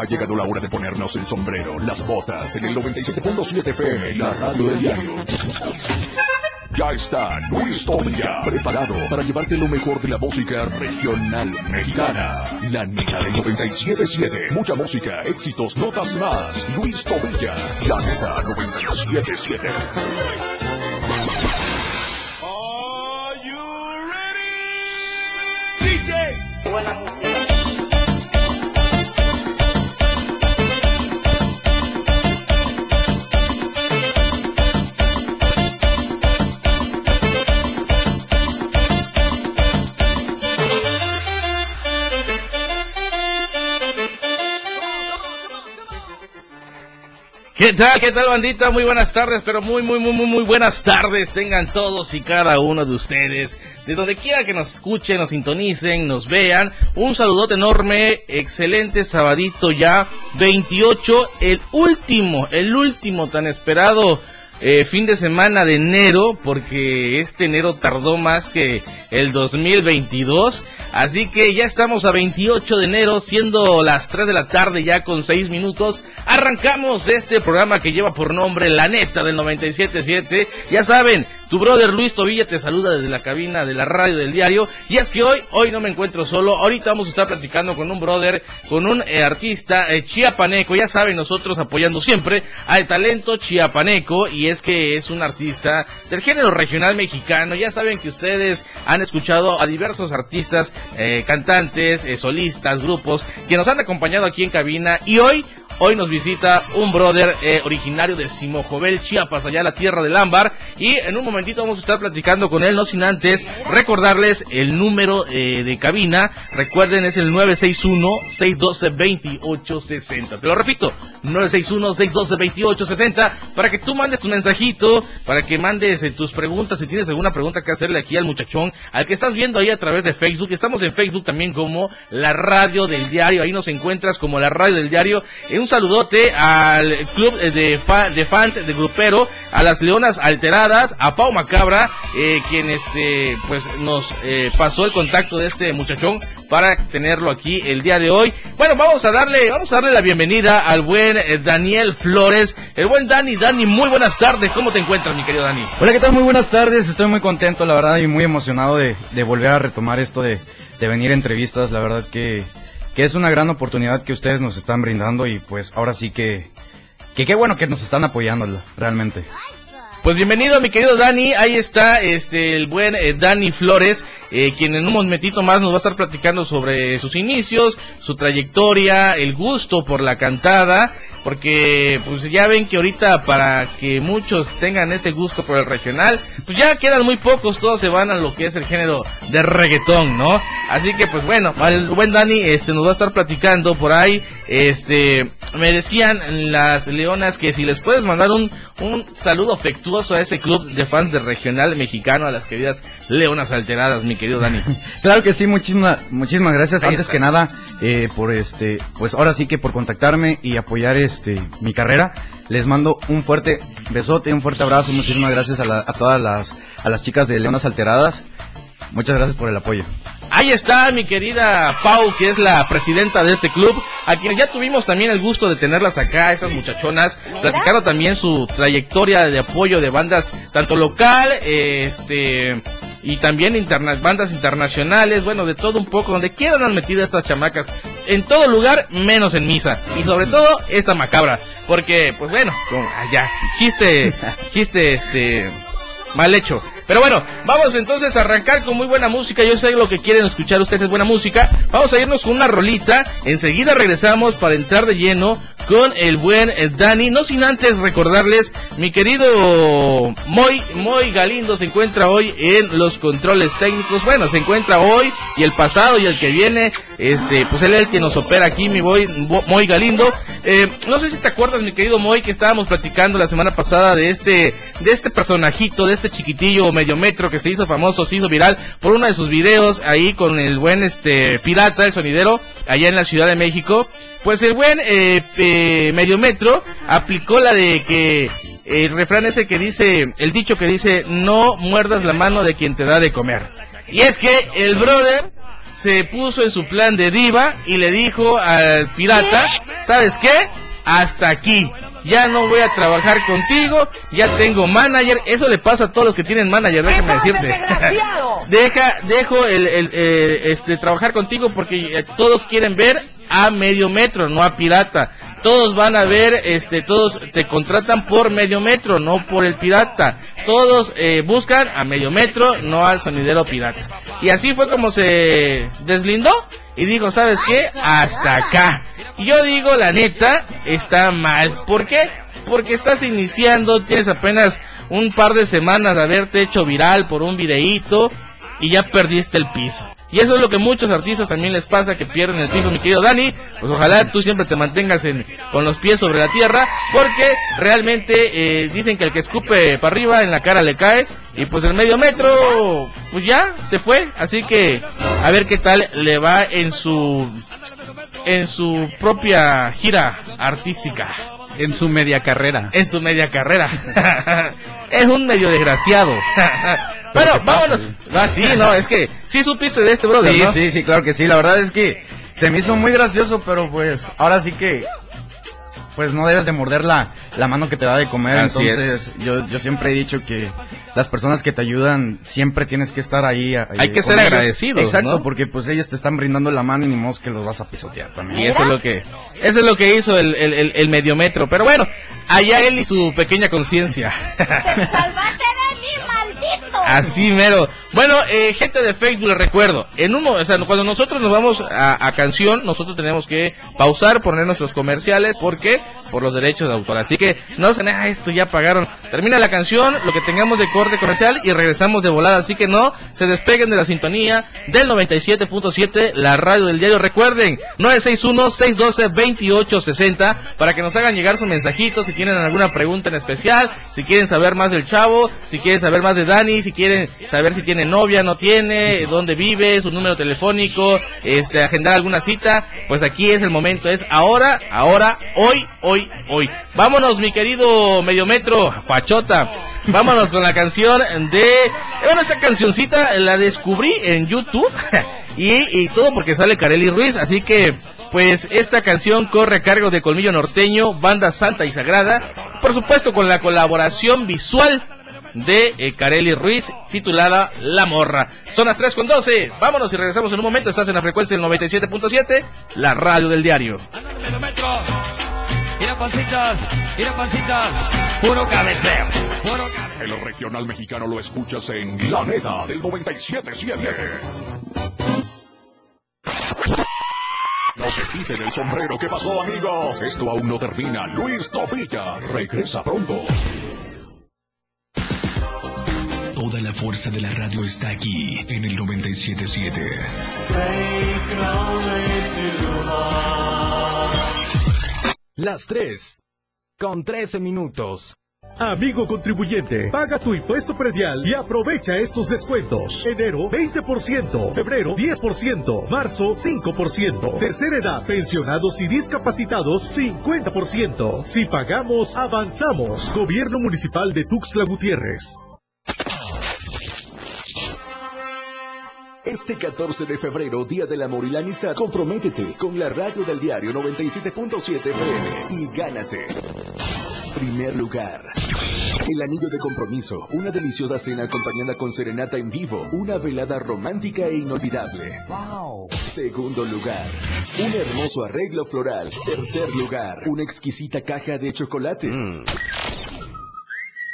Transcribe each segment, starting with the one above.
Ha llegado la hora de ponernos el sombrero, las botas en el 97.7 FM, la radio del diario. Ya está Luis Tobilla, preparado para llevarte lo mejor de la música regional mexicana. La neta del 97.7. Mucha música, éxitos, notas y más. Luis Tobilla, la neta 97.7. ¿Qué tal, qué tal bandita? Muy buenas tardes, pero muy, muy, muy, muy, muy buenas tardes tengan todos y cada uno de ustedes. De donde quiera que nos escuchen, nos sintonicen, nos vean. Un saludote enorme, excelente sabadito ya, 28, el último, el último tan esperado eh, fin de semana de enero, porque este enero tardó más que el 2022. Así que ya estamos a 28 de enero, siendo las 3 de la tarde ya con 6 minutos. Arrancamos este programa que lleva por nombre La Neta del 97.7. Ya saben, tu brother Luis Tobilla te saluda desde la cabina de la radio del diario. Y es que hoy, hoy no me encuentro solo. Ahorita vamos a estar platicando con un brother, con un eh, artista eh, chiapaneco. Ya saben, nosotros apoyando siempre al talento chiapaneco. Y es que es un artista del género regional mexicano. Ya saben que ustedes han escuchado a diversos artistas, eh, cantantes, solistas, grupos que nos han acompañado aquí en cabina. Y hoy Hoy nos visita un brother eh, originario de Simojovel, Chiapas, allá la tierra del ámbar. Y en un momentito vamos a estar platicando con él, no sin antes recordarles el número eh, de cabina. Recuerden, es el 961-612-2860. Te lo repito, 961-612-2860 para que tú mandes tu mensajito, para que mandes eh, tus preguntas, si tienes alguna pregunta que hacerle aquí al muchachón, al que estás viendo ahí a través de Facebook. Estamos en Facebook también como la radio del diario, ahí nos encuentras como la radio del diario. En un saludote al club de, de fans de grupero, a las Leonas Alteradas, a Pau Macabra, eh, quien este pues nos eh, pasó el contacto de este muchachón para tenerlo aquí el día de hoy. Bueno, vamos a darle, vamos a darle la bienvenida al buen eh, Daniel Flores, el buen Dani, Dani, muy buenas tardes, ¿cómo te encuentras mi querido Dani? Hola, ¿qué tal? Muy buenas tardes, estoy muy contento, la verdad, y muy emocionado de, de volver a retomar esto de, de venir a entrevistas, la verdad que es una gran oportunidad que ustedes nos están brindando y pues ahora sí que, que qué bueno que nos están apoyando realmente. Pues bienvenido mi querido Dani, ahí está este el buen eh, Dani Flores, eh, quien en un momentito más nos va a estar platicando sobre sus inicios, su trayectoria, el gusto por la cantada porque pues ya ven que ahorita para que muchos tengan ese gusto por el regional, pues ya quedan muy pocos, todos se van a lo que es el género de reggaetón, ¿no? Así que pues bueno, el buen Dani este nos va a estar platicando por ahí, este me decían las leonas que si les puedes mandar un, un saludo afectuoso a ese club de fans de regional mexicano, a las queridas leonas alteradas, mi querido Dani. claro que sí, muchísimas muchísimas gracias antes que nada eh, por este, pues ahora sí que por contactarme y apoyar este, mi carrera. Les mando un fuerte besote, un fuerte abrazo. Muchísimas gracias a, a todas las, a las chicas de Leonas Alteradas. Muchas gracias por el apoyo. Ahí está mi querida Pau, que es la presidenta de este club, a quien ya tuvimos también el gusto de tenerlas acá, esas muchachonas, platicando también su trayectoria de apoyo de bandas, tanto local, este, y también interna bandas internacionales, bueno, de todo un poco, donde quieran han metido estas chamacas, en todo lugar, menos en misa, y sobre todo esta macabra, porque, pues bueno, allá, chiste, chiste, este, mal hecho. Pero bueno, vamos entonces a arrancar con muy buena música. Yo sé lo que quieren escuchar ustedes es buena música. Vamos a irnos con una rolita. Enseguida regresamos para entrar de lleno con el buen eh, Dani. No sin antes recordarles, mi querido Moy, Moy Galindo se encuentra hoy en los controles técnicos. Bueno, se encuentra hoy y el pasado y el que viene. Este, pues él es el que nos opera aquí, mi boy, Moy Galindo. Eh, no sé si te acuerdas, mi querido Moy, que estábamos platicando la semana pasada de este, de este personajito, de este chiquitillo medio metro que se hizo famoso, se hizo viral por uno de sus videos ahí con el buen este pirata, el sonidero, allá en la Ciudad de México. Pues el buen eh, medio metro aplicó la de que el refrán ese que dice, el dicho que dice, no muerdas la mano de quien te da de comer. Y es que el brother se puso en su plan de diva y le dijo al pirata, ¿sabes qué? Hasta aquí. Ya no voy a trabajar contigo, ya tengo manager. Eso le pasa a todos los que tienen manager, déjame decirte. Deja, dejo el, el, eh, este, trabajar contigo porque eh, todos quieren ver a medio metro, no a pirata. Todos van a ver, este, todos te contratan por medio metro, no por el pirata. Todos eh, buscan a medio metro, no al sonidero pirata. Y así fue como se deslindó y dijo, ¿sabes qué? Hasta acá. Yo digo, la neta, está mal. ¿Por qué? Porque estás iniciando, tienes apenas un par de semanas de haberte hecho viral por un videíto y ya perdiste el piso. Y eso es lo que muchos artistas también les pasa, que pierden el piso, mi querido Dani. Pues ojalá tú siempre te mantengas en, con los pies sobre la tierra, porque realmente eh, dicen que el que escupe para arriba en la cara le cae. Y pues el medio metro, pues ya se fue. Así que a ver qué tal le va en su, en su propia gira artística. En su media carrera. En su media carrera. es un medio desgraciado. bueno, vámonos. Ah, sí, no, es que sí supiste de este brother, Sí, ¿no? sí, sí, claro que sí. La verdad es que se me hizo muy gracioso, pero pues ahora sí que pues no debes de morder la, la mano que te da de comer. Así Entonces, yo, yo siempre he dicho que las personas que te ayudan siempre tienes que estar ahí. ahí Hay que ser ellos. agradecidos, Exacto, ¿no? porque pues ellas te están brindando la mano y ni modo que los vas a pisotear también. Y eso es lo que, eso es lo que hizo el, el, el, el mediometro. Pero bueno, allá él y su pequeña conciencia. Así mero. Bueno, eh, gente de Facebook, les recuerdo, en uno, o sea, cuando nosotros nos vamos a, canción, nosotros tenemos que pausar, poner nuestros comerciales, porque por los derechos de autor. Así que no se ah, esto ya pagaron. Termina la canción, lo que tengamos de corte comercial y regresamos de volada. Así que no se despeguen de la sintonía del 97.7, la radio del diario. Recuerden, 961-612-2860 para que nos hagan llegar sus mensajitos si tienen alguna pregunta en especial, si quieren saber más del chavo, si quieren saber más de Dani, si quieren saber si tiene novia, no tiene, dónde vive, su número telefónico, este, agendar alguna cita, pues aquí es el momento, es ahora, ahora, hoy, hoy, hoy. Vámonos, mi querido Mediometro, Fachota. Vámonos con la canción de... Bueno, esta cancioncita la descubrí en YouTube y, y todo porque sale Kareli Ruiz, así que... Pues esta canción corre a cargo de Colmillo Norteño, banda santa y sagrada, por supuesto con la colaboración visual de eh, Carely Ruiz, titulada La Morra. Son las 3 con 12. Vámonos y regresamos en un momento. Estás en la frecuencia del 97.7, la radio del diario. Mira pancitas, mira pancitas, puro cabeceo, puro cabeceo. El regional mexicano lo escuchas en La Neta del 97.7. No se quiten el sombrero. ¿Qué pasó, amigos? Esto aún no termina. Luis Topilla regresa pronto. La fuerza de la radio está aquí en el 977. Las 3. Con 13 minutos. Amigo contribuyente, paga tu impuesto predial y aprovecha estos descuentos. Enero 20%, febrero 10%, marzo 5%, tercera edad, pensionados y discapacitados 50%. Si pagamos, avanzamos. Gobierno Municipal de Tuxtla Gutiérrez. Este 14 de febrero, Día del Amor y la Amistad, comprométete con la radio del diario 97.7 FM y gánate. Primer lugar. El anillo de compromiso, una deliciosa cena acompañada con serenata en vivo, una velada romántica e inolvidable. Segundo lugar, un hermoso arreglo floral. Tercer lugar, una exquisita caja de chocolates.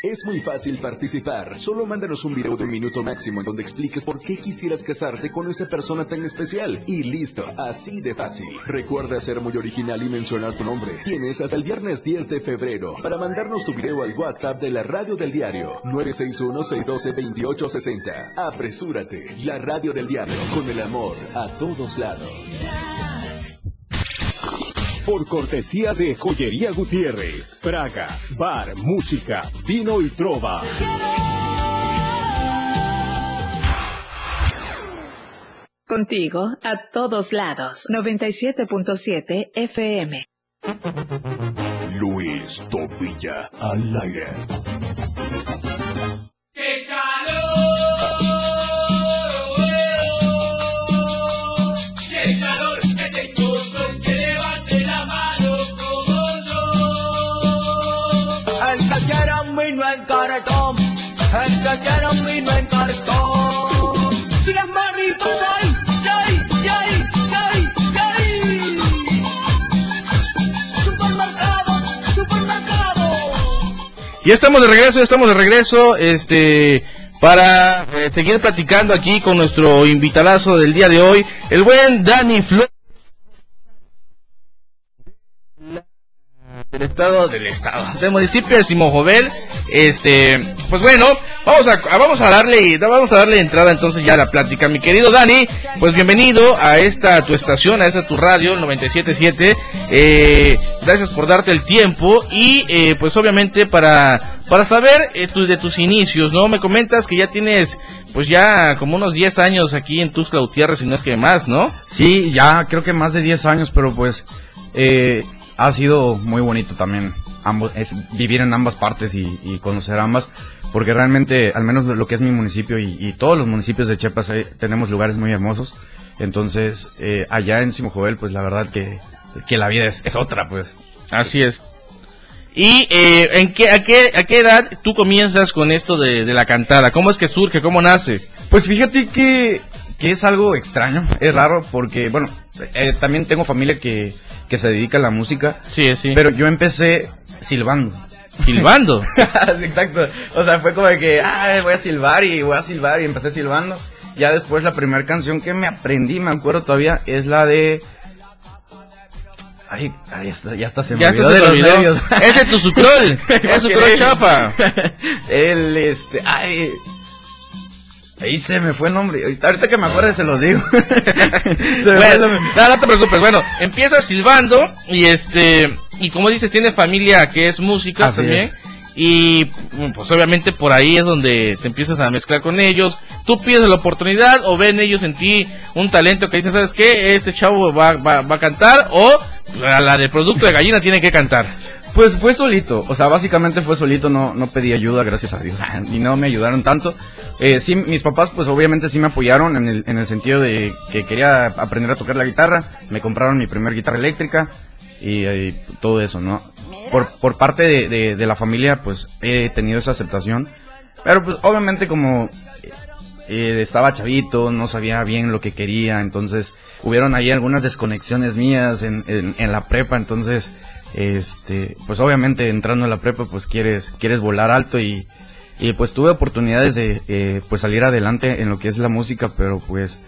Es muy fácil participar. Solo mándanos un video de un minuto máximo en donde expliques por qué quisieras casarte con esa persona tan especial. Y listo, así de fácil. Recuerda ser muy original y mencionar tu nombre. Tienes hasta el viernes 10 de febrero para mandarnos tu video al WhatsApp de la radio del diario 961-612-2860. Apresúrate. La radio del diario con el amor a todos lados. Por cortesía de Joyería Gutiérrez, Praga, bar, música, vino y trova. Contigo a todos lados. 97.7 FM. Luis Topilla al aire. Y estamos de regreso, estamos de regreso, este, para eh, seguir platicando aquí con nuestro invitadazo del día de hoy, el buen Dani Flores. Del estado, del estado, del municipio de Simojovel, este, pues bueno, vamos a, vamos a darle, vamos a darle entrada entonces ya a la plática, mi querido Dani, pues bienvenido a esta tu estación, a esta tu radio, el 97.7, eh, gracias por darte el tiempo y eh, pues obviamente para, para saber eh, tu- de tus inicios, ¿no? Me comentas que ya tienes, pues ya como unos 10 años aquí en Tuxtla Gutiérrez, y no es que más, ¿no? Sí, ya creo que más de 10 años, pero pues eh, ha sido muy bonito también ambos, es vivir en ambas partes y, y conocer ambas, porque realmente, al menos lo que es mi municipio y, y todos los municipios de Chiapas, tenemos lugares muy hermosos. Entonces, eh, allá en Simojovel, pues la verdad que, que la vida es, es otra, pues. Así es. ¿Y eh, ¿en qué, a, qué, a qué edad tú comienzas con esto de, de la cantada? ¿Cómo es que surge? ¿Cómo nace? Pues fíjate que, que es algo extraño, es raro porque, bueno, eh, también tengo familia que, que se dedica a la música. Sí, sí. Pero yo empecé silbando. ¿Silbando? Exacto. O sea, fue como de que, ah, voy a silbar y voy a silbar y empecé silbando. Ya después la primera canción que me aprendí, me acuerdo todavía, es la de... Ay, ay, está, ya está, se me Ya olvidó se de los nervios. Ese es tu sucrol. Es sucrol chafa. El, este, ay... Ahí se me fue el nombre. Ahorita, ahorita que me acuerde se los digo. Se Bueno, no, no te preocupes. Bueno, empiezas silbando y este y como dices tiene familia que es música Así también es. y pues obviamente por ahí es donde te empiezas a mezclar con ellos. Tú pides la oportunidad o ven ellos en ti un talento que dicen sabes qué este chavo va, va, va a cantar o la, la de producto de gallina tiene que cantar. Pues fue solito, o sea, básicamente fue solito, no, no pedí ayuda, gracias a Dios, y no me ayudaron tanto. Eh, sí, mis papás, pues obviamente sí me apoyaron en el, en el sentido de que quería aprender a tocar la guitarra, me compraron mi primer guitarra eléctrica y, todo eso, ¿no? Por, por parte de, de, de la familia, pues he tenido esa aceptación, pero pues obviamente como eh, estaba chavito, no sabía bien lo que quería, entonces hubieron ahí algunas desconexiones mías en, en, en la prepa, entonces, este, pues obviamente entrando en la prepa, pues quieres, quieres volar alto y, y pues tuve oportunidades de, eh, pues salir adelante en lo que es la música, pero pues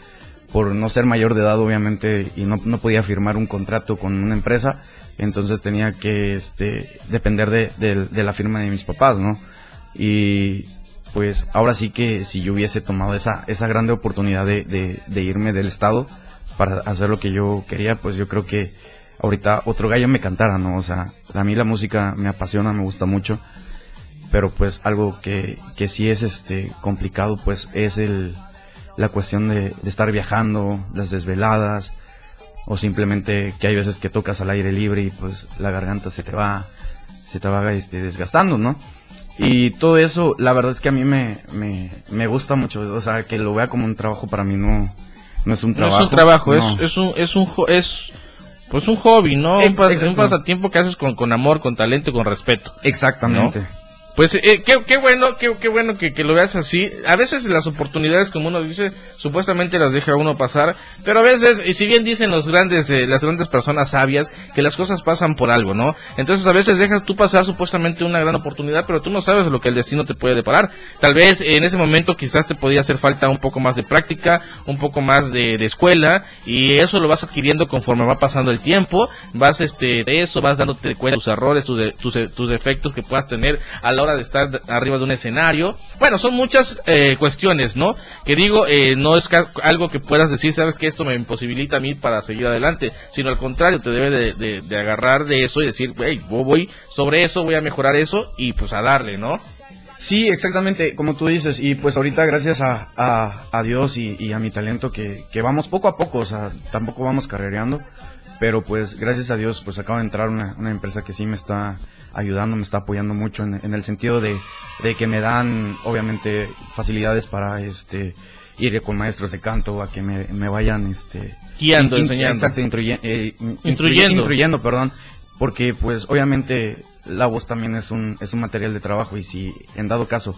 por no ser mayor de edad obviamente y no, no podía firmar un contrato con una empresa, entonces tenía que, este, depender de, de, la firma de mis papás, ¿no? Y pues ahora sí que si yo hubiese tomado esa, esa grande oportunidad de, de irme del estado para hacer lo que yo quería, pues yo creo que ahorita otro gallo me cantara, ¿no? O sea, a mí la música me apasiona, me gusta mucho, pero pues algo que, que sí es este complicado, pues es el, la cuestión de, de estar viajando, las desveladas, o simplemente que hay veces que tocas al aire libre y pues la garganta se te va, se te va este, desgastando, ¿no? Y todo eso, la verdad es que a mí me, me, me gusta mucho, o sea, que lo vea como un trabajo para mí no, no es un No trabajo. es un trabajo, no. es, es un es un es pues un hobby, ¿no? Un, pas- pasatiempo que haces con, con amor, con talento y con respeto. Exactamente. Pues eh, qué, qué bueno, qué, qué bueno que, que lo veas así. A veces las oportunidades, como uno dice, supuestamente las deja uno pasar, pero a veces, y si bien dicen los grandes, eh, las grandes personas sabias, que las cosas pasan por algo, ¿no? Entonces a veces dejas tú pasar supuestamente una gran oportunidad, pero tú no sabes lo que el destino te puede deparar. Tal vez en ese momento quizás te podía hacer falta un poco más de práctica, un poco más de, escuela, y eso lo vas adquiriendo conforme va pasando el tiempo, vas este, de eso, vas dándote cuenta de tus errores, tus, de- tus, eh, tus defectos que puedas tener a la hora de estar arriba de un escenario. Bueno, son muchas eh, cuestiones, ¿no? Que digo, eh, no es algo que puedas decir, sabes que esto me imposibilita a mí para seguir adelante, sino al contrario, te debe de, de- de agarrar de eso y decir, hey, voy sobre eso, voy a mejorar eso y pues a darle, ¿no? Sí, exactamente, como tú dices, y pues ahorita gracias a, a, a Dios y, y a mi talento que, que vamos poco a poco, o sea, tampoco vamos carrereando, pero pues gracias a Dios pues acaba de entrar una, una empresa que sí me está ayudando, me está apoyando mucho en, en el sentido de, de que me dan obviamente facilidades para este ir con maestros de canto a que me, me vayan este Guiando, enseñando. Exacto, instruye- eh, in- Instruyendo. instruyendo, perdón, porque pues obviamente la voz también es un, es un material de trabajo y si en dado caso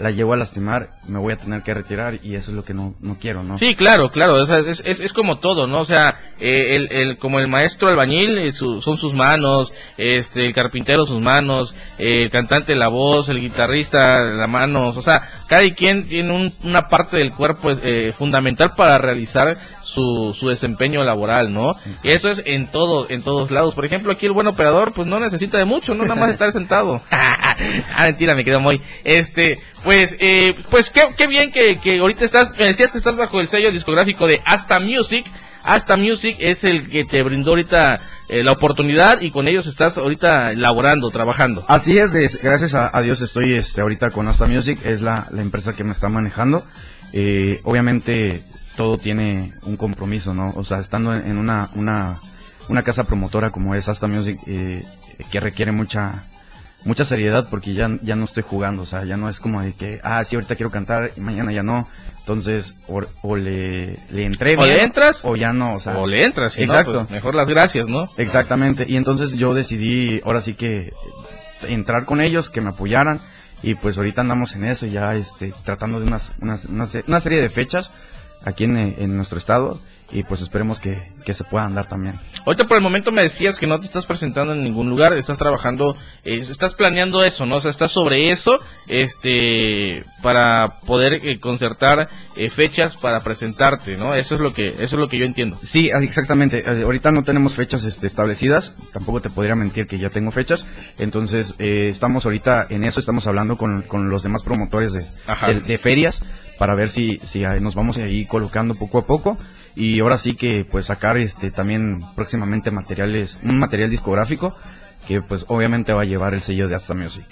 la llevo a lastimar, me voy a tener que retirar y eso es lo que no, no quiero, ¿no? Sí, claro, claro, o sea, es, es, es como todo, ¿no? O sea, eh, el, el, como el maestro albañil eh, su- son sus manos, este, el carpintero sus manos, eh, el cantante la voz, el guitarrista las manos, o sea, cada quien tiene un- una parte del cuerpo eh, fundamental para realizar su, su desempeño laboral, ¿no? Y eso es en todo, en todos lados. Por ejemplo, aquí el buen operador, pues no necesita de mucho, no nada más estar sentado. ah, mentira, me quedo muy. Este, pues, eh, pues qué, bien que, que ahorita estás, me decías que estás bajo el sello discográfico de Hasta Music. Hasta Music es el que te brindó ahorita eh, la oportunidad y con ellos estás ahorita laborando, trabajando. Así es, gracias a, Dios estoy este, ahorita con Asta Music, es la, la empresa que me está manejando. Eh, obviamente todo tiene un compromiso, ¿no? O sea, estando en, en una, una, una casa promotora como es Asta Music, eh, que requiere mucha mucha seriedad porque ya, ya no estoy jugando, o sea, ya no es como de que, ah, sí, ahorita quiero cantar y mañana ya no. Entonces, o, o le, le entré O bien, le entras, o ya no, o sea. o le entras, si no, Exacto. pues, mejor las gracias, ¿no? Exactamente, y entonces yo decidí ahora sí que entrar con ellos, que me apoyaran, y pues ahorita andamos en eso, ya este, tratando de unas, unas, una, una serie de fechas aquí en, en nuestro estado, y pues esperemos que, que se puedan dar también. Ahorita por el momento me decías que no te estás presentando en ningún lugar, estás trabajando, eh, estás planeando eso, ¿no? O sea, estás sobre eso, este, para poder eh, concertar eh, fechas para presentarte, ¿no? Eso es lo que, eso es lo que yo entiendo. Sí, ah, exactamente. Eh, ahorita no tenemos fechas este, establecidas. Tampoco te podría mentir que ya tengo fechas. Entonces, eh, estamos ahorita en eso. Estamos hablando con, con los demás promotores de, de, de ferias para ver si, si nos vamos ahí colocando poco a poco. Y ahora sí que, pues, sacar este también próximamente materiales, un material discográfico que, pues, obviamente va a llevar el sello de Asta Music.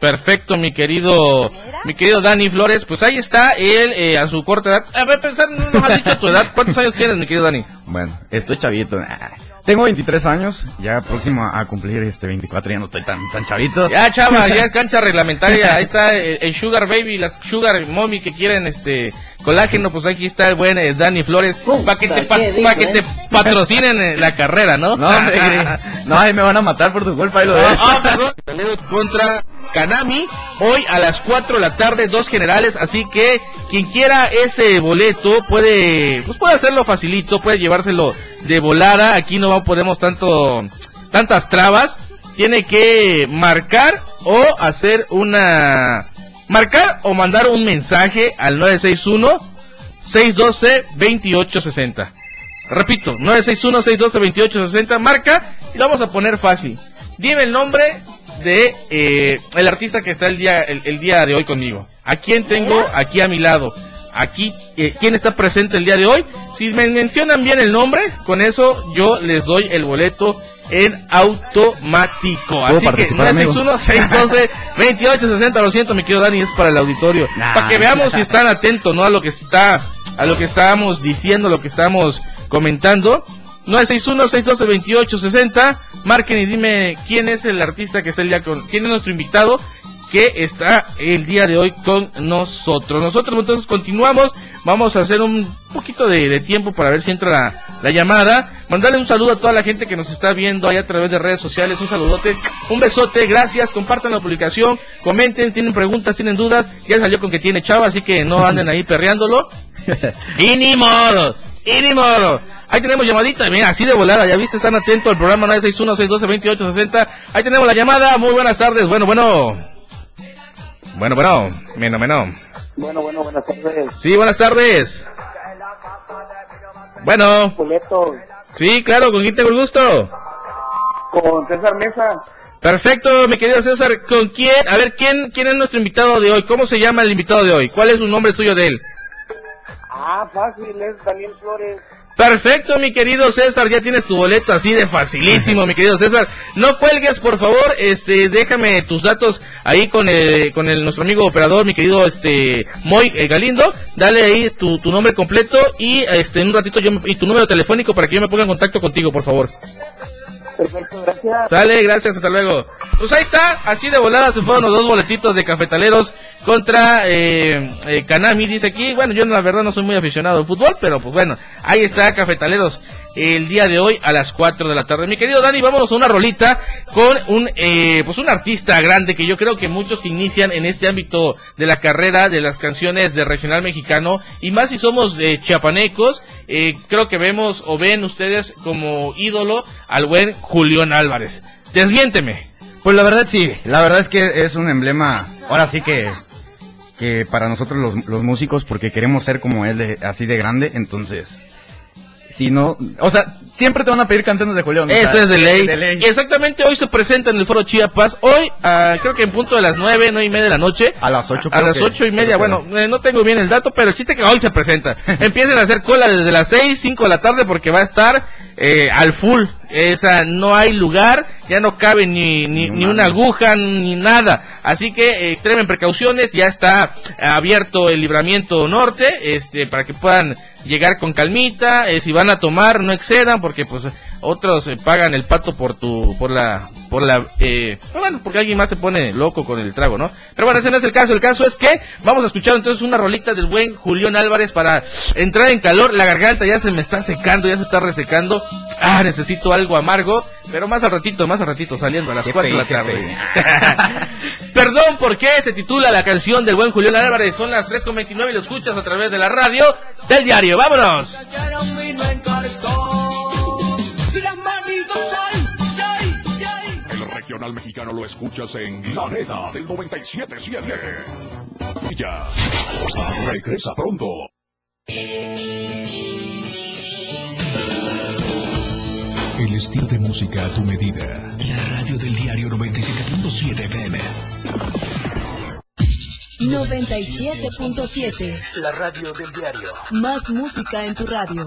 Perfecto, mi querido, mi querido Dani Flores, pues ahí está él eh, a su corta edad. A ver, pensar, no nos has dicho tu edad. ¿Cuántos años tienes, mi querido Dani? Bueno, estoy chavito. Ah, Tengo 23 años, ya próximo a cumplir este 24, ya no estoy tan, tan chavito. Ya, chava, ya es cancha reglamentaria. Ahí está el, el Sugar Baby, las Sugar Mommy que quieren este colágeno. Pues aquí está el buen eh, Dani Flores. Para que, te, pa- que eh? te patrocinen eh, la carrera, ¿no? No, hombre, no, ahí me van a matar por tu culpa, ahí lo Ah, ves. ah, perdón. Contra Kanami. Hoy a las 4 de la tarde, dos generales. Así que quien quiera ese boleto puede, pues puede hacerlo facilito, puede llevárselo de volada. Aquí no podemos tanto, tantas trabas. Tiene que marcar o hacer una, marcar o mandar un mensaje al 961 612 2860. Repito, 961-612-2860, marca y lo vamos a poner fácil. Dime el nombre de eh, el artista que está el día, el, el día de hoy conmigo. ¿A quién tengo aquí a mi lado? Aquí, eh, ¿quién está presente el día de hoy? Si me mencionan bien el nombre, con eso yo les doy el boleto en automático. Así que participar, amigo? 961-612-2860, lo siento, mi querido Dani, es para el auditorio. Nah. Para que veamos si están atentos, ¿no? A lo que está, a lo que estábamos diciendo, lo que estábamos comentando. 961-612-2860. Marquen y dime quién es el artista que está el día con, quién es nuestro invitado que está el día de hoy con nosotros. Nosotros entonces continuamos, vamos a hacer un poquito de, tiempo para ver si entra la, la llamada. Mandarle un saludo a toda la gente que nos está viendo ahí a través de redes sociales, un saludote, un besote, gracias, compartan la publicación, comenten, tienen preguntas, tienen dudas, ya salió con que tiene chava, así que no anden ahí perreándolo. y ni modo, y ni modo. Ahí tenemos llamadita, mira, así de volada, ya viste, están atentos al programa 961-612-2860. Ahí tenemos la llamada, muy buenas tardes, bueno, bueno. Bueno, bueno, menos, menos. Bueno, bueno, buenas tardes. Sí, buenas tardes. Bueno. Sí, claro, ¿con quién tengo el gusto? con César Mesa. Perfecto, mi querido César, ¿con quién? A ver, ¿quién, quién es nuestro invitado de hoy? ¿Cómo se llama el invitado de hoy? ¿Cuál es un nombre suyo de él? Ah, fácil, es Daniel Flores. Perfecto, mi querido César, ya tienes tu boleto así de facilísimo, mi querido César. No cuelgues, por favor, este, déjame tus datos ahí con el, con el, nuestro amigo operador, mi querido, este, Moy eh, Galindo. Dale ahí tu, tu nombre completo y, este, en un ratito yo, y tu número telefónico para que yo me ponga en contacto contigo, por favor. Gracias. Sale, gracias, hasta luego. Pues ahí está, así de volada se fueron los dos boletitos de cafetaleros contra eh, eh, Kanami, dice aquí. Bueno, yo la verdad no soy muy aficionado al fútbol, pero pues bueno, ahí está cafetaleros el día de hoy a las 4 de la tarde. Mi querido Dani, vámonos a una rolita con un eh, pues un artista grande que yo creo que muchos que inician en este ámbito de la carrera de las canciones de regional mexicano y más si somos eh, chiapanecos, eh, creo que vemos o ven ustedes como ídolo al buen Julián Álvarez. Desmiénteme. Pues la verdad sí, la verdad es que es un emblema, ahora sí que que para nosotros los, los músicos porque queremos ser como él de, así de grande, entonces si no, o sea, siempre te van a pedir canciones de Julián. Eso es de ley. Exactamente, hoy se presenta en el Foro Chiapas. Hoy, ah, creo que en punto de las nueve, nueve y media de la noche. A las ocho. A creo las ocho y media, bueno, eh, no tengo bien el dato, pero el chiste es que hoy se presenta. Empiecen a hacer cola desde las seis, cinco de la tarde porque va a estar eh, al full. Esa, no hay lugar, ya no cabe ni, ni, ni una aguja, ni nada. Así que extremen precauciones, ya está abierto el libramiento norte, este, para que puedan llegar con calmita, eh, si van a tomar, no excedan, porque pues otros eh, pagan el pato por tu, por la, por la, eh, bueno, porque alguien más se pone loco con el trago, ¿no? Pero bueno, ese no es el caso, el caso es que vamos a escuchar entonces una rolita del buen Julián Álvarez para entrar en calor, la garganta ya se me está secando, ya se está resecando, ah, necesito algo amargo, pero más al ratito, más al ratito, saliendo a las Qué 4 de la tarde. Perdón, ¿por qué se titula la canción del buen Julián Álvarez? Son las 3.29 y lo escuchas a través de la radio del diario. ¡Vámonos! El regional mexicano lo escuchas en La Neta del 97.7. Y ya. Regresa pronto. El estilo de música a tu medida. La radio del diario 97.7 FM. 97.7. La radio del diario. Más música en tu radio.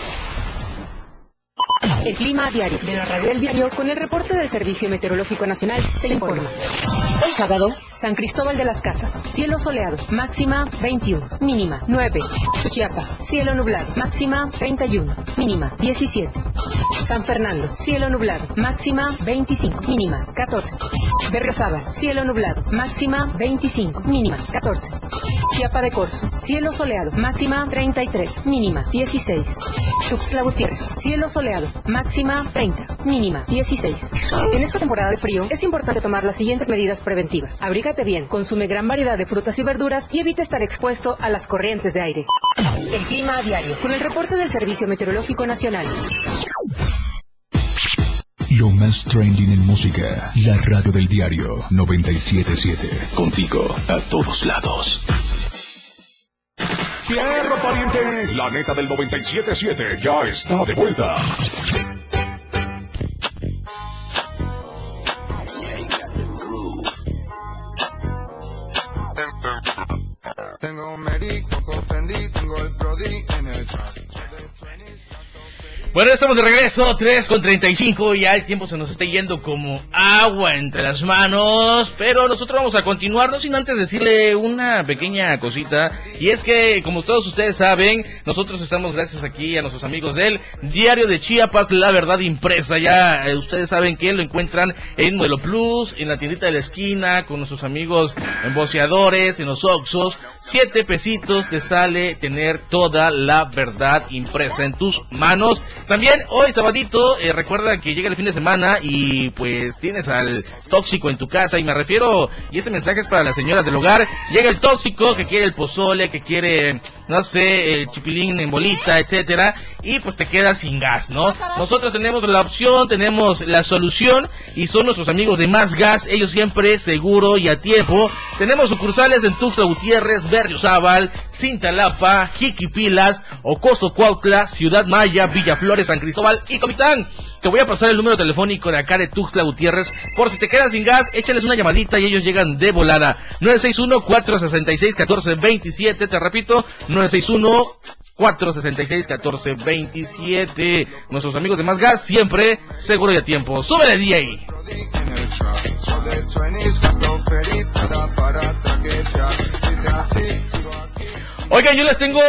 El clima a diario de diario con el reporte del Servicio Meteorológico Nacional te informa. Hoy sábado, San Cristóbal de las Casas, cielo soleado, máxima 21, mínima 9. Suchiapa, cielo nublado, máxima 31, mínima 17. San Fernando, cielo nublado, máxima 25, mínima 14. Berriozábal, cielo nublado, máxima 25, mínima 14. Chiapa de Corzo, cielo soleado, máxima 33, mínima 16. Tuxtla Gutiérrez, cielo soleado, máxima 30, mínima 16. En esta temporada de frío es importante tomar las siguientes medidas preventivas. Abrígate bien, consume gran variedad de frutas y verduras y evita estar expuesto a las corrientes de aire. El clima a diario, con el reporte del Servicio Meteorológico Nacional. Lo más trending en música. La radio del diario 977. Contigo a todos lados. Tierra pariente. La neta del 97.7 ya está de vuelta. Tengo un merico, confendí, tengo el prodi Bueno, estamos de regreso, 3 con 35, ya el tiempo se nos está yendo como agua entre las manos, pero nosotros vamos a continuar, no sin antes decirle una pequeña cosita, y es que, como todos ustedes saben, nosotros estamos gracias aquí a nuestros amigos del Diario de Chiapas, La Verdad Impresa, ya eh, ustedes saben que lo encuentran en Modelo Plus, en la tiendita de la esquina, con nuestros amigos emboceadores, en los Oxos, siete pesitos te sale tener toda la verdad impresa en tus manos, también hoy sabadito, eh, recuerda que llega el fin de semana y pues tienes al tóxico en tu casa y me refiero, y este mensaje es para las señoras del hogar, llega el tóxico que quiere el pozole, que quiere, no sé, el chipilín en bolita, etcétera, y pues te quedas sin gas, ¿no? Nosotros tenemos la opción, tenemos la solución y son nuestros amigos de Más Gas, ellos siempre seguro y a tiempo. Tenemos sucursales en Tuxtla Gutiérrez, Berriozábal, Cintalapa, Jiquipilas, Ocoso Cuautla, Ciudad Maya, San Cristóbal y Comitán. Te voy a pasar el número telefónico de acá de Tuxtla Gutiérrez. Por si te quedas sin gas, échales una llamadita y ellos llegan de volada. 961-466-1427. Te repito, 961 466-1427. Nuestros amigos de Más Gas, siempre seguro y a tiempo. ¡Súbele, DJ! Oigan, yo les tengo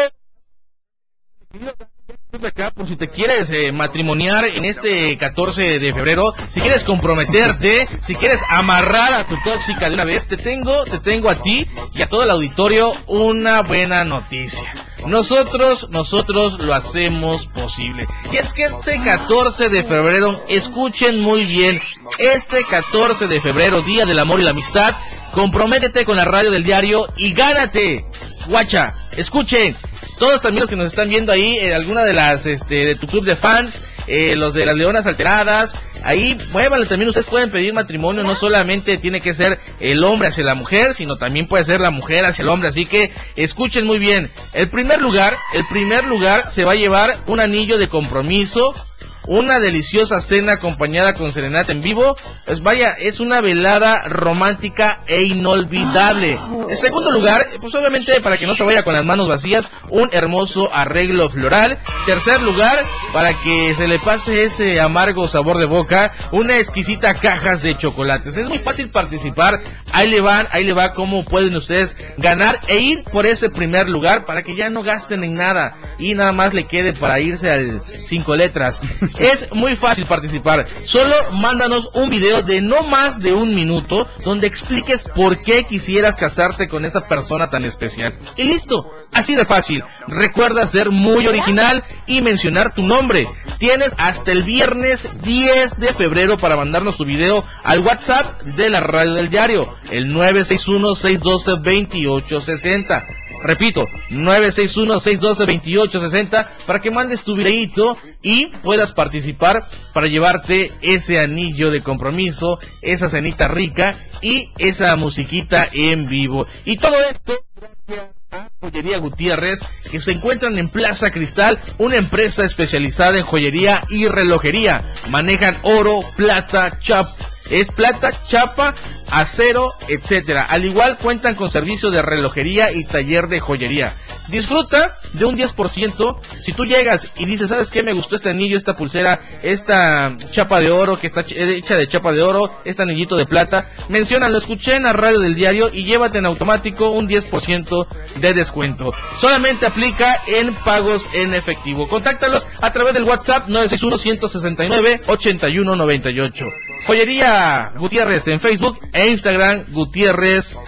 por si te quieres eh, matrimoniar en este 14 de febrero, si quieres comprometerte, si quieres amarrar a tu tóxica de una vez, te tengo, te tengo a ti y a todo el auditorio una buena noticia. Nosotros, nosotros lo hacemos posible. Y es que este 14 de febrero, escuchen muy bien, este 14 de febrero, Día del Amor y la Amistad, comprométete con la radio del diario y gánate. Guacha, escuchen, todos los que nos están viendo ahí, en alguna de las, este, de tu club de fans, eh, los de las leonas alteradas, ahí muévanle también, ustedes pueden pedir matrimonio, no solamente tiene que ser el hombre hacia la mujer, sino también puede ser la mujer hacia el hombre, así que escuchen muy bien, el primer lugar, el primer lugar se va a llevar un anillo de compromiso, una deliciosa cena acompañada con serenata en vivo. Pues vaya, es una velada romántica e inolvidable. En segundo lugar, pues obviamente para que no se vaya con las manos vacías, un hermoso arreglo floral. Tercer lugar, para que se le pase ese amargo sabor de boca, una exquisita cajas de chocolates. Es muy fácil participar. Ahí le van, ahí le va cómo pueden ustedes ganar e ir por ese primer lugar para que ya no gasten en nada y nada más le quede para irse al cinco letras. Es muy fácil participar. Solo mándanos un video de no más de un minuto donde expliques por qué quisieras casarte con esa persona tan especial. Y listo, así de fácil. Recuerda ser muy original y mencionar tu nombre. Tienes hasta el viernes 10 de febrero para mandarnos tu video al WhatsApp de la radio del diario, el 961-612-2860. Repito, 961-612-2860 para que mandes tu videito y puedas participar para llevarte ese anillo de compromiso, esa cenita rica y esa musiquita en vivo. Y todo esto Joyería Gutiérrez, que se encuentran en Plaza Cristal, una empresa especializada en joyería y relojería. Manejan oro, plata, chap, es plata, chapa, acero, etcétera. Al igual cuentan con servicio de relojería y taller de joyería. Disfruta de un 10% si tú llegas y dices, ¿sabes qué? Me gustó este anillo, esta pulsera, esta chapa de oro que está hecha de chapa de oro, este anillito de plata. Menciona, lo escuché en la radio del diario y llévate en automático un 10% de descuento. Solamente aplica en pagos en efectivo. Contáctalos a través del WhatsApp 961-169-8198. Joyería Gutiérrez en Facebook e Instagram Gutiérrez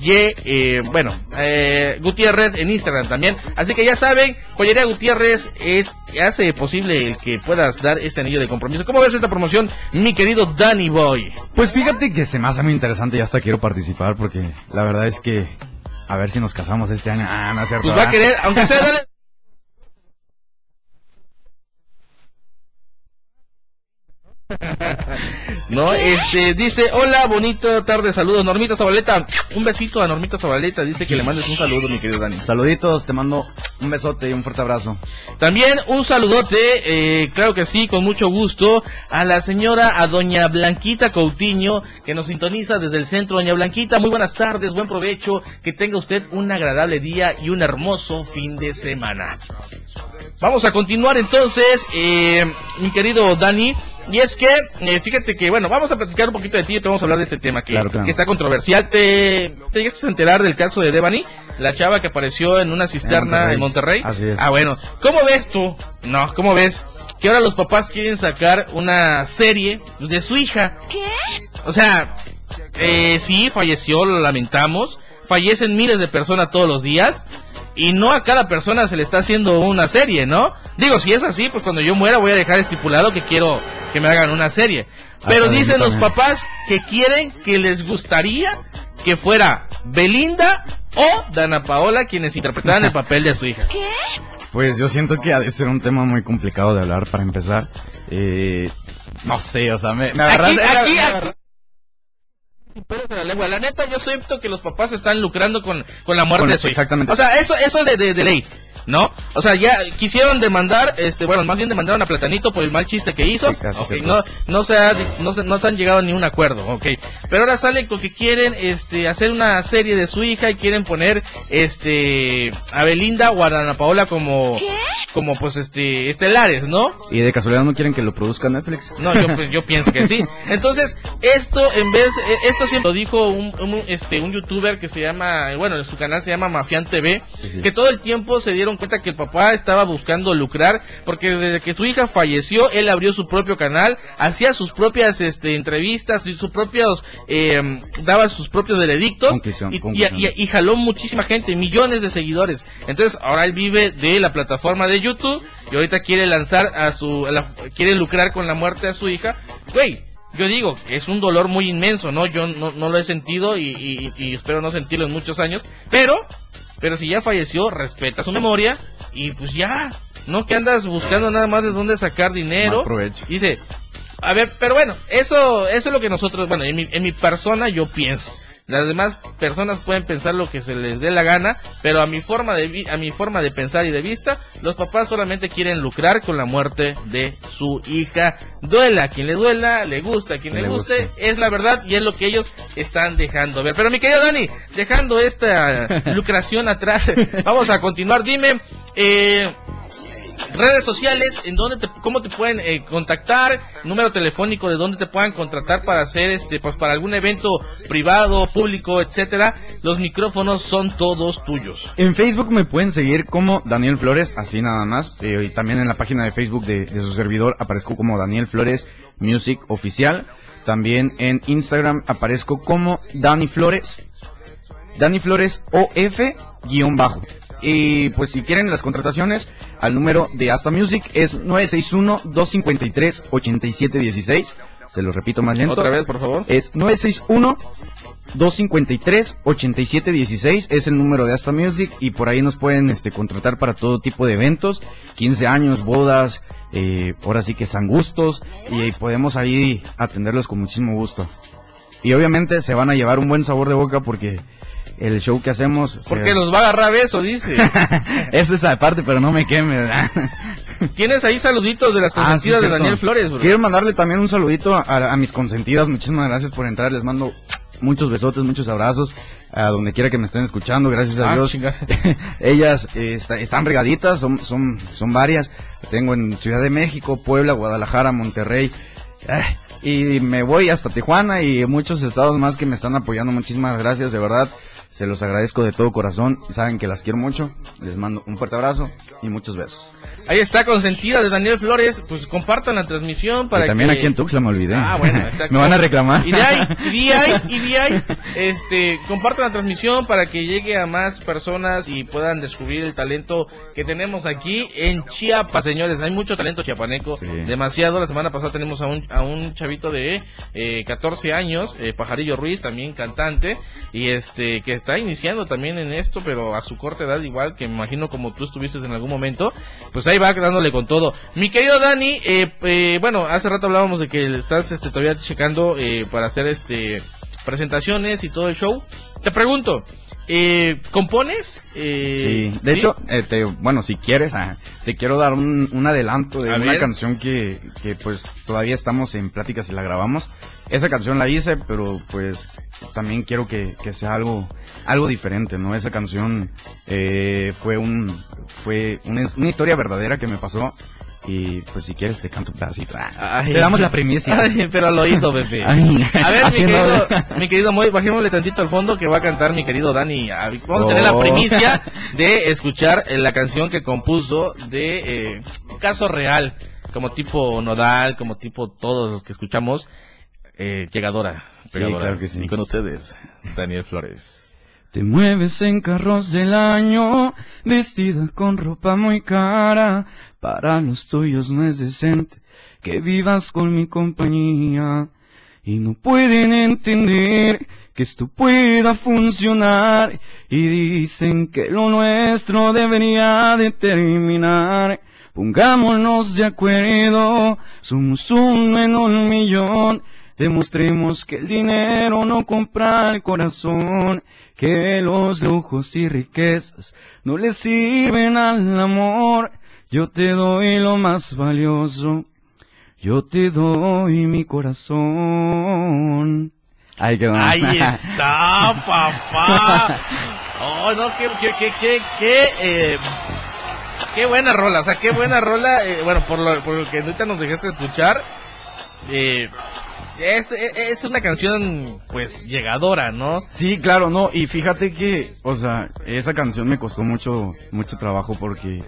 y eh, bueno eh, Gutiérrez en Instagram también. Así que ya saben Joyería Gutiérrez es hace posible el que puedas dar este anillo de compromiso. ¿cómo ves esta promoción mi querido Danny Boy? Pues fíjate que se me hace muy interesante y hasta quiero participar porque la verdad es que a ver si nos casamos este año. Ah no es cierto pues va a querer aunque sea dale No, este, dice, hola, bonito tarde, saludos, Normita Zabaleta. Un besito a Normita Zabaleta, dice que le mandes un saludo, mi querido Dani. Saluditos, te mando un besote y un fuerte abrazo. También un saludote, eh, claro que sí, con mucho gusto, a la señora, a doña Blanquita Coutinho, que nos sintoniza desde el centro. Doña Blanquita, muy buenas tardes, buen provecho, que tenga usted un agradable día y un hermoso fin de semana. Vamos a continuar entonces, eh, mi querido Dani. Y es que, eh, fíjate que, bueno, vamos a platicar un poquito de ti y te vamos a hablar de este tema que, Claro, claro. que está controversial. ¿Te, ¿Te llegaste a enterar del caso de Devani? La chava que apareció en una cisterna en Monterrey. Así es. Ah, bueno. ¿Cómo ves tú? No, ¿cómo ves? Que ahora los papás quieren sacar una serie de su hija. ¿Qué? O sea, eh, sí, falleció, lo lamentamos. Fallecen miles de personas todos los días. Y no a cada persona se le está haciendo una serie, ¿no? Digo, si es así, pues cuando yo muera voy a dejar estipulado que quiero que me hagan una serie. Pero Hasta dicen los papás que quieren, que les gustaría que fuera Belinda o Dana Paola quienes interpretaran el papel de su hija. ¿Qué? Pues yo siento que ha de ser un tema muy complicado de hablar para empezar. Eh, no sé, o sea, me, me Aquí, agarraste- aquí, me aquí. Pelos de la lengua. La neta, yo siento que los papás están lucrando con, con la muerte Con- de su hija. exactamente. O sea, eso, eso de, de, de ley, ¿no? O sea, ya quisieron demandar, este, bueno, más bien demandaron a Platanito por el mal chiste que hizo. No, no se ha, no se, no se han llegado a ni un acuerdo, ok. Pero ahora salen con que quieren, este, hacer una serie de su hija y quieren poner, este, a Belinda o a Ana Paola como, como pues, este, estelares, ¿no? Y de casualidad no quieren que lo produzca Netflix. No, yo, pues, yo pienso que sí. Entonces, esto en vez, eh, esto siempre lo dijo un, un, este, un youtuber que se llama, bueno, en su canal se llama Mafian TV, sí. que todo el tiempo se dieron cuenta que el papá estaba buscando lucrar, porque desde que su hija falleció, él abrió su propio canal, hacía sus propias, este, entrevistas, y sus propios, eh, daba sus propios veredictos, Conclusión, y, y- conclusión. y- y jaló muchísima gente, millones de seguidores. Entonces, ahora él vive de la plataforma de YouTube y ahorita quiere lanzar a su, a la- quiere lucrar con la muerte de su hija. Güey, yo digo, es un dolor muy inmenso, ¿no? Yo no, no lo he sentido y, y- y espero no sentirlo en muchos años, pero, pero si ya falleció, respeta su memoria y pues ya, ¿no? Que andas buscando nada más de dónde sacar dinero. Dice, a ver, pero bueno, eso, eso es lo que nosotros, bueno, en mi, en mi persona yo pienso. Las demás personas pueden pensar lo que se les dé la gana, pero a mi forma de a mi forma de pensar y de vista, los papás solamente quieren lucrar con la muerte de su hija. Duela a quien le duela, le gusta a quien le, Le guste, guste. es la verdad y es lo que ellos están dejando ver. Pero mi querido Dani, dejando esta lucración atrás, vamos a continuar. Dime, eh, redes sociales, en dónde te, cómo te pueden eh, contactar, número telefónico de dónde te puedan contratar para hacer este, pues para algún evento privado, público, etcétera. Los micrófonos son todos tuyos. En Facebook me pueden seguir como Daniel Flores, así nada más. Eh, y también en la página de Facebook de, de su servidor aparezco como Daniel Flores Music Oficial. También en Instagram aparezco como Dani Flores. Dani Flores OF guion bajo. Y pues si quieren las contrataciones, al número de Asta Music es 961-253-8716. Se lo repito más lento. Otra vez, por favor. Es 961 253-8716 es el número de Asta Music y por ahí nos pueden este, contratar para todo tipo de eventos, 15 años, bodas, eh, ahora sí que san gustos y podemos ahí atenderlos con muchísimo gusto. Y obviamente se van a llevar un buen sabor de boca porque el show que hacemos... se- Porque nos va a agarrar eso, dice. Eso es aparte, pero no me queme, ¿verdad? Tienes ahí saluditos de las Ah, sí, consentidas de. Daniel Flores, bro. Quiero mandarle también un saludito a, a mis consentidas. Muchísimas gracias por entrar. Les mando muchos besotes, muchos abrazos a donde quiera que me estén escuchando. Gracias a Ah, Dios. Ellas eh, está- están regaditas, son, son, son varias. Tengo en Ciudad de México, Puebla, Guadalajara, Monterrey. Ay, y me voy hasta Tijuana y muchos estados más que me están apoyando. Muchísimas gracias, de verdad. Se los agradezco de todo corazón. Saben que las quiero mucho. Les mando un fuerte abrazo y muchos besos. Ahí está consentida de Daniel Flores, pues compartan la transmisión para y también que aquí en Tuxtla me olvidé. Ah, bueno, me van a reclamar. Y de ahí, y de ahí, y de ahí, este, compartan la transmisión para que llegue a más personas y puedan descubrir el talento que tenemos aquí en Chiapas, señores. Hay mucho talento chiapaneco, demasiado. La semana pasada tenemos a un, a un chavito de eh, 14 años, eh, Pajarillo Ruiz, también cantante, y este, que está iniciando también en esto, pero a su corta edad igual, que me imagino como tú estuviste en algún momento, pues ahí va dándole con todo. Mi querido Dani, eh, eh, bueno, hace rato hablábamos de que estás este, todavía checando eh, para hacer este presentaciones y todo el show. Te pregunto, Eh, ¿Compones? Eh, sí, de hecho, eh, te- bueno, si quieres, ah, te quiero dar un, un adelanto de A una ver. canción que, que pues todavía estamos en pláticas y la grabamos. Esa canción la hice, pero pues también quiero que, que sea algo, algo diferente, ¿no? Esa canción eh, fue un, fue una, una historia verdadera que me pasó. Y pues si quieres te canto un pedacito. Ah, Ay. te damos la primicia. Ay, pero al oído. Ay, a ver, mi querido, mi querido Moy, bajémosle tantito al fondo que va a cantar mi querido Dani. A- Vamos a tener la Oh. primicia de escuchar eh, la canción que compuso de eh, Caso Real, como tipo Nodal, como tipo todos los que escuchamos, eh, llegadora. Sí, pegadora. claro que sí. Y con ustedes, Daniel Flores. Te mueves en carros del año, vestida con ropa muy cara. Para los tuyos no es decente que vivas con mi compañía. Y no pueden entender que esto pueda funcionar. Y dicen que lo nuestro debería de terminar. Pongámonos de acuerdo, somos uno en un millón. Demostremos que el dinero no compra el corazón, que los lujos y riquezas no le sirven al amor. Yo te doy lo más valioso, yo te doy mi corazón. Ahí está, papá. Oh, no, qué, qué, qué, qué, qué, eh, qué buena rola, o sea, qué buena rola. eh, bueno, por lo, por lo que ahorita nos dejaste escuchar, eh, es, es, una canción, pues, llegadora, ¿no? Sí, claro, no, y fíjate que, o sea, esa canción me costó mucho, mucho trabajo porque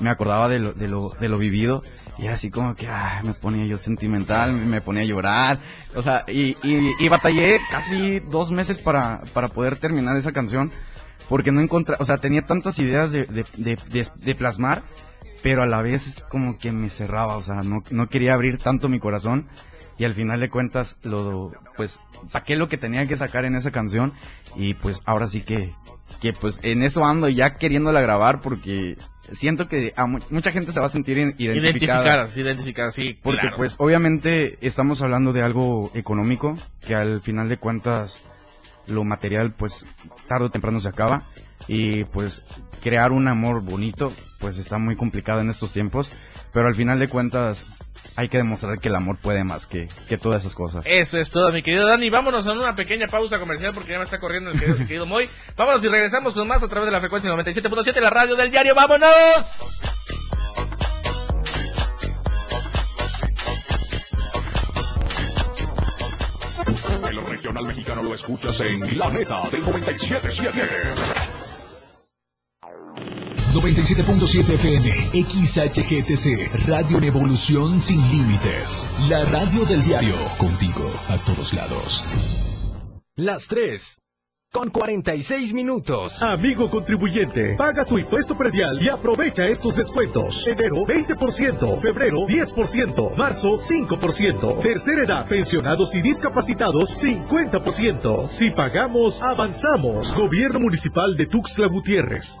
me acordaba de lo, de lo, de lo vivido y era así como que, ah, me ponía yo sentimental, me ponía a llorar, o sea, y, y, y batallé casi dos meses para, para poder terminar esa canción porque no encontré, o sea, tenía tantas ideas de, de, de, de- de plasmar, pero a la vez como que me cerraba, o sea, no, no quería abrir tanto mi corazón y al final de cuentas lo pues saqué lo que tenía que sacar en esa canción y pues ahora sí que que pues en eso ando ya queriéndola grabar porque siento que a mu- mucha gente se va a sentir identificada Identificadas, identificadas, sí. porque claro. pues obviamente estamos hablando de algo económico que al final de cuentas lo material pues tarde o temprano se acaba y pues crear un amor bonito pues está muy complicado en estos tiempos pero al final de cuentas hay que demostrar que el amor puede más que, que todas esas cosas. Eso es todo, mi querido Dani. Vámonos a una pequeña pausa comercial porque ya me está corriendo el querido, el querido Moy. Vámonos y regresamos con más a través de la frecuencia 97.7, la radio del diario. ¡Vámonos! El regional mexicano lo escuchas en La Neta del 977. 97.7 FM, XHGTC, Radio en Evolución Sin Límites. La radio del diario, contigo a todos lados. Las 3. Con 46 minutos. Amigo contribuyente, paga tu impuesto predial y aprovecha estos descuentos. Enero 20%, febrero 10%, marzo 5%, tercera edad, pensionados y discapacitados 50%. Si pagamos, avanzamos. Gobierno Municipal de Tuxtla Gutiérrez.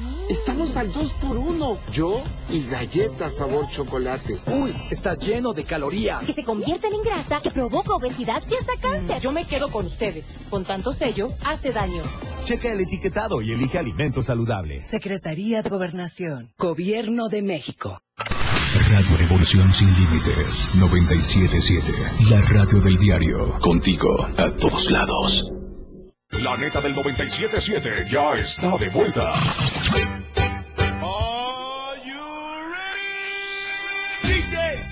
Estamos al 2 por 1 Yo y galletas sabor chocolate. Uy, está lleno de calorías. Que se convierten en grasa, que provoca obesidad y hasta cáncer. Yo me quedo con ustedes. Con tanto sello, hace daño. Checa el etiquetado y elige alimentos saludables. Secretaría de Gobernación. Gobierno de México. Radio Revolución Sin Límites 977. La radio del diario. Contigo a todos lados. La neta del 97.7 ya está de vuelta. DJ.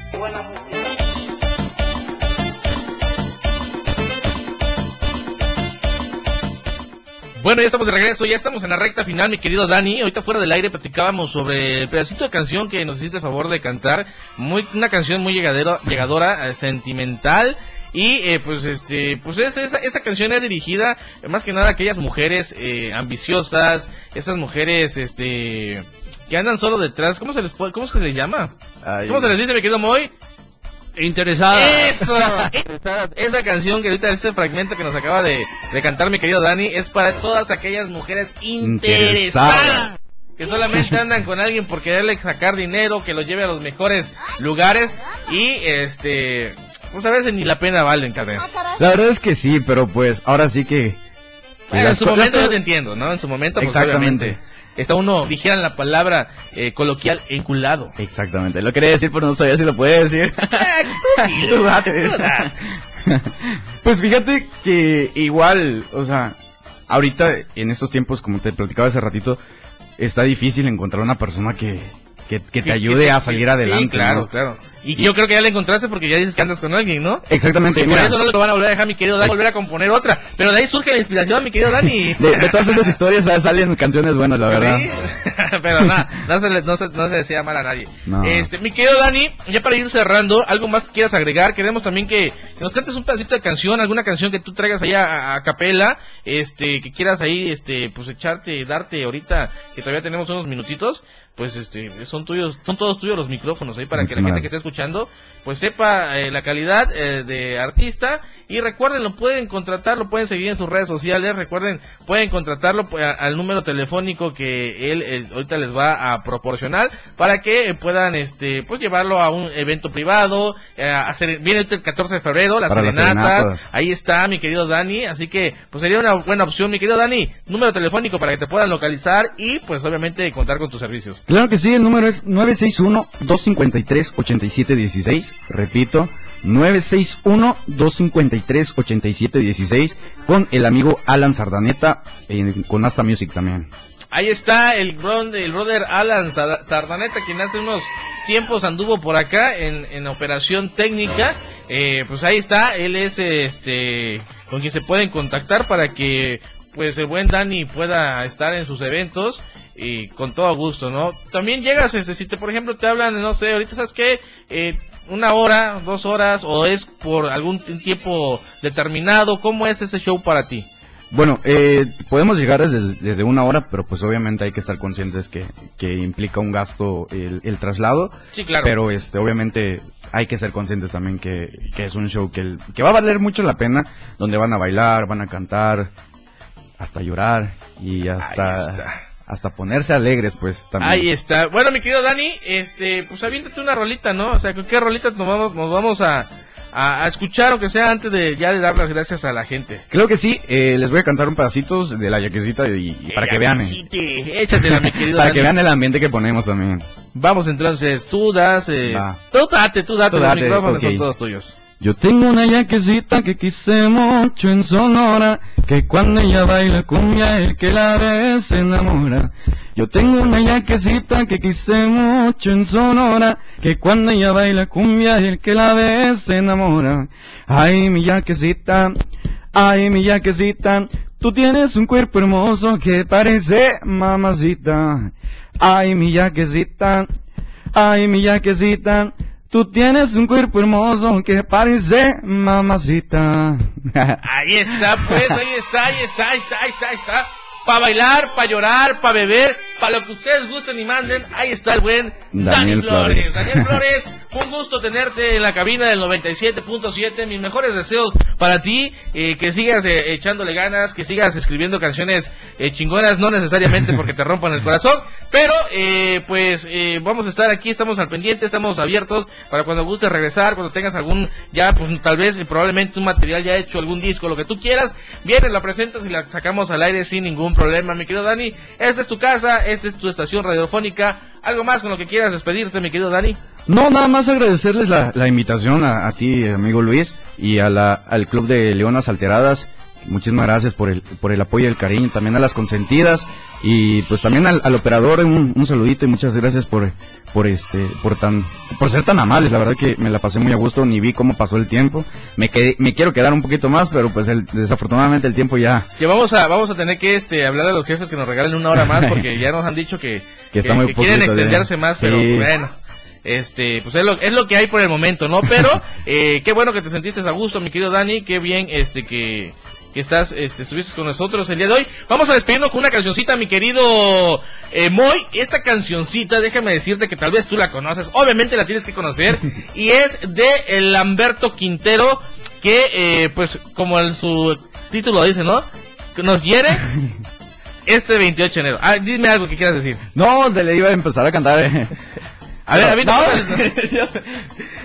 Bueno, ya estamos de regreso, ya estamos en la recta final, mi querido Dani. Ahorita fuera del aire platicábamos sobre el pedacito de canción que nos hiciste el favor de cantar. Muy, una canción muy llegadero, llegadora, eh, sentimental. Y eh, pues este pues es- esa, esa canción es dirigida más que nada a aquellas mujeres eh, ambiciosas, esas mujeres este que andan solo detrás, ¿cómo se les puede, cómo se les llama? ¿Cómo se les dice, mi querido Moy? Interesada. Eso, esa, canción que ahorita ese fragmento que nos acaba de, de cantar mi querido Dani es para todas aquellas mujeres interesadas Interesada. que solamente andan con alguien por quererle sacar dinero, que los lleve a los mejores lugares y este pues a veces ni la pena valen, carnal. La verdad es que sí, pero pues ahora sí que... Bueno, en su momento yo te entiendo, ¿no? En su momento, pues Exactamente. obviamente. Está uno, dijeran la palabra eh, coloquial, enculado. Exactamente, lo quería decir, pero no sabía si lo puede decir. Tú date. Pues fíjate que igual, o sea, ahorita en estos tiempos, como te platicaba hace ratito, está difícil encontrar una persona que, que, que te ayude a salir adelante. Sí, claro, ¿no? claro. Y yo creo que ya la encontraste porque ya dices que andas con alguien, ¿no? Exactamente, por mira. eso no lo van a volver a dejar mi querido Dani, volver a componer otra. Pero de ahí surge la inspiración, mi querido Dani. De, de todas esas historias ah, salen canciones buenas, la verdad. Sí, pero nada, no se, le- no, se, no se decía mal a nadie. No. Este, mi querido Dani, ya para ir cerrando, algo más que quieras agregar, queremos también que, que nos cantes un pedacito de canción, alguna canción que tú traigas ahí a, a capela, este, que quieras ahí, este, pues echarte, darte ahorita, que todavía tenemos unos minutitos, pues este, son tuyos, son todos tuyos los micrófonos ahí para que la gente que esté escuchando, pues sepa eh, la calidad eh, de artista. Y recuerden, lo pueden contratar, lo pueden seguir en sus redes sociales, recuerden, pueden contratarlo pues, a- al número telefónico que él eh, ahorita les va a proporcionar para que eh, puedan este pues llevarlo a un evento privado, eh, hacer viene el 14 de febrero, las serenatas. ahí está mi querido Dani, así que pues sería una buena opción, mi querido Dani, número telefónico para que te puedan localizar y pues obviamente contar con tus servicios. Claro que sí, el número es 961-253-8716. Repito, 961-253-8716 con el amigo Alan Sardaneta eh, con Asta Music también. Ahí está el, el brother Alan Sa- Sardaneta, quien hace unos tiempos anduvo por acá en, en operación técnica. Eh, pues ahí está, él es este con quien se pueden contactar para que pues el buen Dani pueda estar en sus eventos y con todo gusto, ¿no? También llegas, este, si te, por ejemplo, te hablan, no sé, ahorita sabes qué, eh, una hora, dos horas, o es por algún tiempo determinado, ¿cómo es ese show para ti? Bueno, eh, podemos llegar desde, desde una hora, pero pues obviamente hay que estar conscientes que, que implica un gasto el, el traslado. Sí, claro. Pero este, obviamente hay que ser conscientes también que, que es un show que, el- que va a valer mucho la pena, donde van a bailar, van a cantar, hasta llorar y hasta, hasta ponerse alegres, pues también. Ahí está. Bueno, mi querido Dani, este, pues aviéntate una rolita, ¿no? O sea, ¿con qué rolita nos vamos, nos vamos a, a, a escuchar, aunque sea antes de ya de dar las gracias a la gente? Creo que sí, eh, les voy a cantar un pedacito de la yaquecita y, y para que vean. eh, Échatela, mi querido para Dani. que vean el ambiente que ponemos también. Vamos entonces, tú das, eh, tú date, tú date, Tú los micrófonos son todos tuyos. Yo tengo una yaquecita que quise mucho en Sonora, que cuando ella baila cumbia el que la ve se enamora. Yo tengo una yaquecita que quise mucho en Sonora, que cuando ella baila cumbia el que la ve se enamora. Ay, mi yaquecita, ay, mi yaquecita, tú tienes un cuerpo hermoso que parece mamacita. Ay, mi yaquecita, ay, mi yaquecita, Tú tienes un cuerpo hermoso que parece mamacita. Ahí está, pues, ahí está, ahí está, ahí está, ahí está, ahí está. Para bailar, para llorar, para beber, para lo que ustedes gusten y manden, ahí está el buen Dani Daniel Flores. Flores. Daniel Flores, un gusto tenerte en la cabina del 97.7. Mis mejores deseos para ti, eh, que sigas eh, echándole ganas, que sigas escribiendo canciones eh, chingonas, no necesariamente porque te rompan el corazón, pero eh, pues eh, vamos a estar aquí, estamos al pendiente, estamos abiertos para cuando gustes regresar, cuando tengas algún, ya pues tal vez probablemente un material ya hecho, algún disco, lo que tú quieras, vienes, la presentas y la sacamos al aire sin ningún problema, mi querido Dani. Esta es tu casa, esta es tu estación radiofónica. ¿Algo más con lo que quieras despedirte, mi querido Dani? No, nada más agradecerles la, la invitación a, a ti, amigo Luis, y a la, al Club de Leonas Alteradas, muchísimas gracias por el, por el apoyo y el cariño, también a las consentidas y pues también al, al operador un, un saludito y muchas gracias por, por este, por tan, por ser tan amables, la verdad que me la pasé muy a gusto, ni vi cómo pasó el tiempo, me quedé, me quiero quedar un poquito más, pero pues el- desafortunadamente el tiempo ya, Que vamos a, vamos a tener que este, hablar a los jefes que nos regalen una hora más porque ya nos han dicho que, Que está muy que quieren de- extenderse más, pero Sí. bueno. Este, pues es lo, es lo que hay por el momento, ¿no? Pero, eh, qué bueno que te sentiste a gusto, mi querido Dani, qué bien, este, que, que estás, este, estuviste con nosotros el día de hoy. Vamos a despedirnos con una cancioncita, mi querido eh, Moy. Esta cancioncita, déjame decirte que tal vez tú la conoces, obviamente la tienes que conocer, y es de el Lamberto Quintero, que, eh, pues, como el, su título dice, ¿no? Que nos hiere este 28 de enero. Ah, dime algo que quieras decir. no, te le iba a empezar a cantar, eh. A ver, a mí No.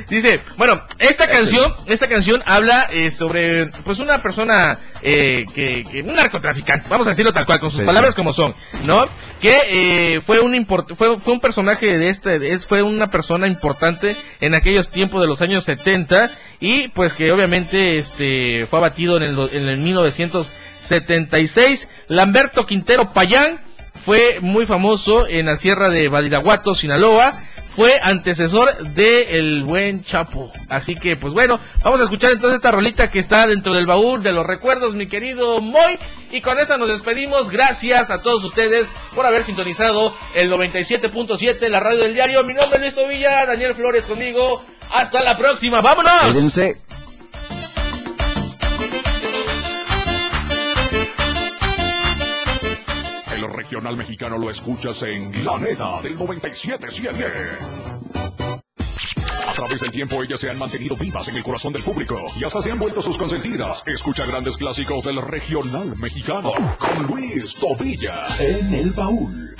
Dice, bueno, esta canción, esta canción habla eh, sobre, pues una persona eh, que, que un narcotraficante, vamos a decirlo tal cual, con sus Sí, palabras sí. como son, ¿no? Que eh, fue un import- fue, fue un personaje de este, de- es, fue una persona importante en aquellos tiempos de los años 70 y pues que obviamente este fue abatido en el, en el 1976. Lamberto Quintero Payán fue muy famoso en la sierra de Badiraguato, Sinaloa. Fue antecesor de el buen Chapo. Así que, pues bueno, vamos a escuchar entonces esta rolita que está dentro del baúl de los recuerdos, mi querido Moy. Y con esta nos despedimos. Gracias a todos ustedes por haber sintonizado el 97.7, la radio del diario. Mi nombre es Luis Tobilla, Daniel Flores conmigo. Hasta la próxima. ¡Vámonos! Cuídense. regional mexicano lo escuchas en La Neta del 977. A través del tiempo ellas se han mantenido vivas en el corazón del público y hasta se han vuelto sus consentidas. Escucha grandes clásicos del regional mexicano con Luis Tobilla en el baúl.